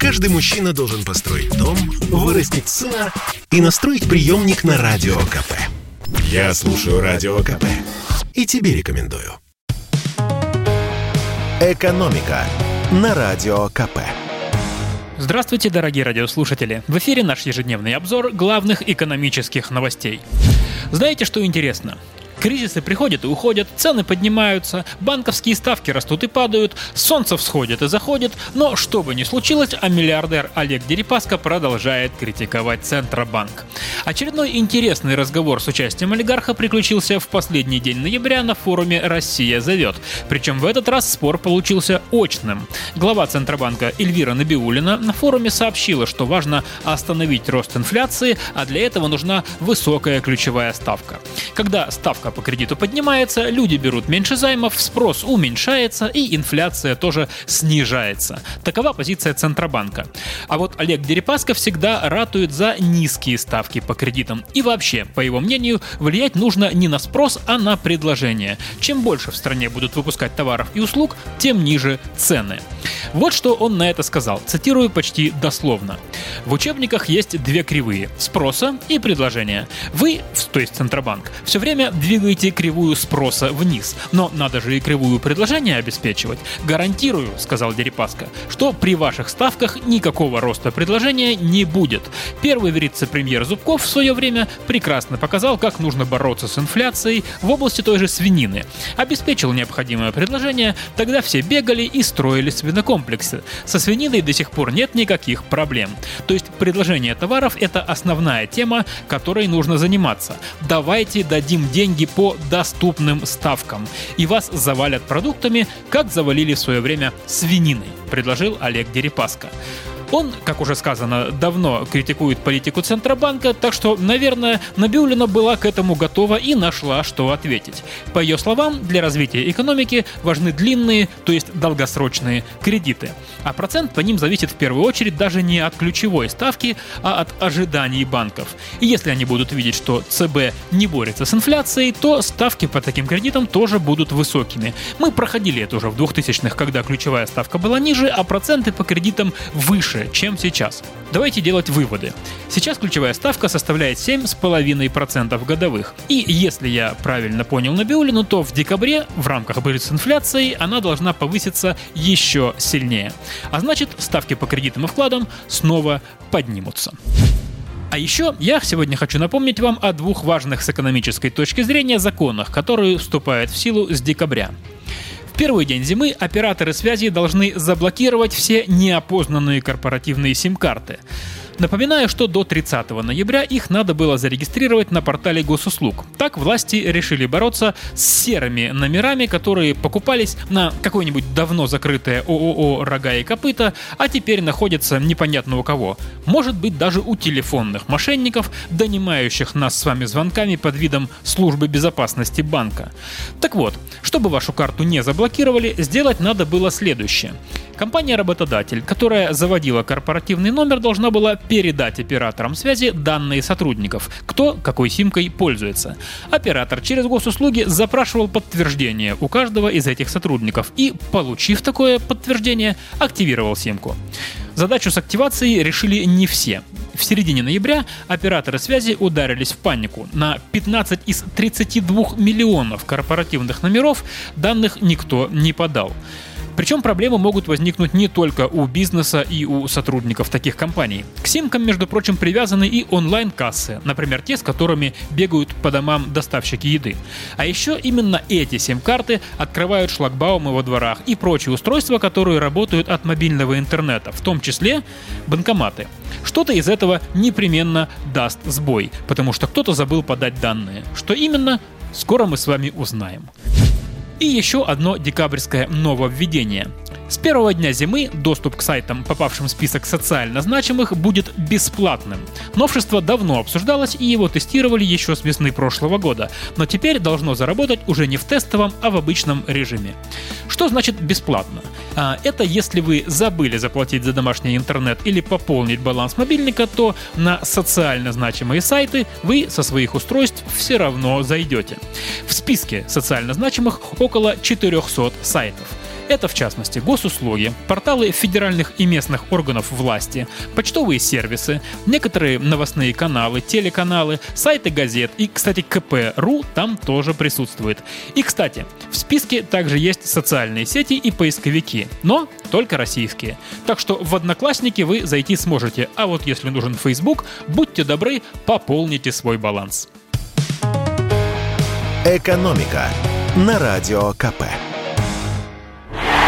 Каждый мужчина должен построить дом, вырастить сына и настроить приемник на Радио КП. Я слушаю Радио КП и тебе рекомендую. «Экономика» на Радио КП. Здравствуйте, дорогие радиослушатели! В эфире наш ежедневный обзор главных экономических новостей. Знаете, что интересно? Кризисы приходят и уходят, цены поднимаются, банковские ставки растут и падают, солнце всходит и заходит, но что бы ни случилось, а миллиардер Олег Дерипаска продолжает критиковать Центробанк. Очередной интересный разговор с участием олигарха приключился в последний день ноября на форуме «Россия зовет». Причем в этот раз спор получился очным. Глава Центробанка Эльвира Набиулина на форуме сообщила, что важно остановить рост инфляции, а для этого нужна высокая ключевая ставка. Когда ставка ставка по кредиту поднимается, люди берут меньше займов, спрос уменьшается и инфляция тоже снижается. Такова позиция Центробанка. А вот Олег Дерипаска всегда ратует за низкие ставки по кредитам. И вообще, по его мнению, влиять нужно не на спрос, а на предложение. Чем больше в стране будут выпускать товаров и услуг, тем ниже цены. Вот что он на это сказал, цитирую почти дословно. В учебниках есть две кривые – спроса и предложения. Вы, то есть Центробанк, все время двигаете кривую спроса вниз, но надо же и кривую предложения обеспечивать. Гарантирую, сказал Дерипаска, что при ваших ставках никакого роста предложения не будет. Первый вице-премьер Зубков в свое время прекрасно показал, как нужно бороться с инфляцией в области той же свинины. Обеспечил необходимое предложение, тогда все бегали и строили свинокомплексы. Со свининой до сих пор нет никаких проблем. То есть предложение товаров – это основная тема, которой нужно заниматься. Давайте дадим деньги по доступным ставкам, и вас завалят продуктами, как завалили в свое время свининой, предложил Олег Дерипаска. Он, как уже сказано, давно критикует политику Центробанка, так что, наверное, Набиулина была к этому готова и нашла, что ответить. По ее словам, для развития экономики важны длинные, то есть долгосрочные кредиты. А процент по ним зависит в первую очередь даже не от ключевой ставки, а от ожиданий банков. И если они будут видеть, что ЦБ не борется с инфляцией, то ставки по таким кредитам тоже будут высокими. Мы проходили это уже в 2000-х, когда ключевая ставка была ниже, а проценты по кредитам выше выше, чем сейчас. Давайте делать выводы. Сейчас ключевая ставка составляет 7,5% годовых. И если я правильно понял Набиулину, то в декабре в рамках борьбы с инфляцией она должна повыситься еще сильнее. А значит, ставки по кредитам и вкладам снова поднимутся. А еще я сегодня хочу напомнить вам о двух важных с экономической точки зрения законах, которые вступают в силу с декабря первый день зимы операторы связи должны заблокировать все неопознанные корпоративные сим-карты. Напоминаю, что до 30 ноября их надо было зарегистрировать на портале госуслуг. Так власти решили бороться с серыми номерами, которые покупались на какое-нибудь давно закрытое ООО «Рога и копыта», а теперь находятся непонятно у кого. Может быть даже у телефонных мошенников, донимающих нас с вами звонками под видом службы безопасности банка. Так вот, чтобы вашу карту не заблокировали, сделать надо было следующее. Компания-работодатель, которая заводила корпоративный номер, должна была передать операторам связи данные сотрудников, кто какой симкой пользуется. Оператор через госуслуги запрашивал подтверждение у каждого из этих сотрудников и, получив такое подтверждение, активировал симку. Задачу с активацией решили не все. В середине ноября операторы связи ударились в панику. На 15 из 32 миллионов корпоративных номеров данных никто не подал. Причем проблемы могут возникнуть не только у бизнеса и у сотрудников таких компаний. К симкам, между прочим, привязаны и онлайн-кассы, например, те, с которыми бегают по домам доставщики еды. А еще именно эти сим-карты открывают шлагбаумы во дворах и прочие устройства, которые работают от мобильного интернета, в том числе банкоматы. Что-то из этого непременно даст сбой, потому что кто-то забыл подать данные. Что именно, скоро мы с вами узнаем. И еще одно декабрьское нововведение. С первого дня зимы доступ к сайтам, попавшим в список социально значимых, будет бесплатным. Новшество давно обсуждалось и его тестировали еще с весны прошлого года, но теперь должно заработать уже не в тестовом, а в обычном режиме. Что значит бесплатно? А, это если вы забыли заплатить за домашний интернет или пополнить баланс мобильника, то на социально значимые сайты вы со своих устройств все равно зайдете. В списке социально значимых около 400 сайтов. Это, в частности, госуслуги, порталы федеральных и местных органов власти, почтовые сервисы, некоторые новостные каналы, телеканалы, сайты газет и, кстати, КП.ру там тоже присутствует. И, кстати, в списке также есть социальные сети и поисковики, но только российские. Так что в Одноклассники вы зайти сможете, а вот если нужен Facebook, будьте добры, пополните свой баланс. Экономика на радио КП.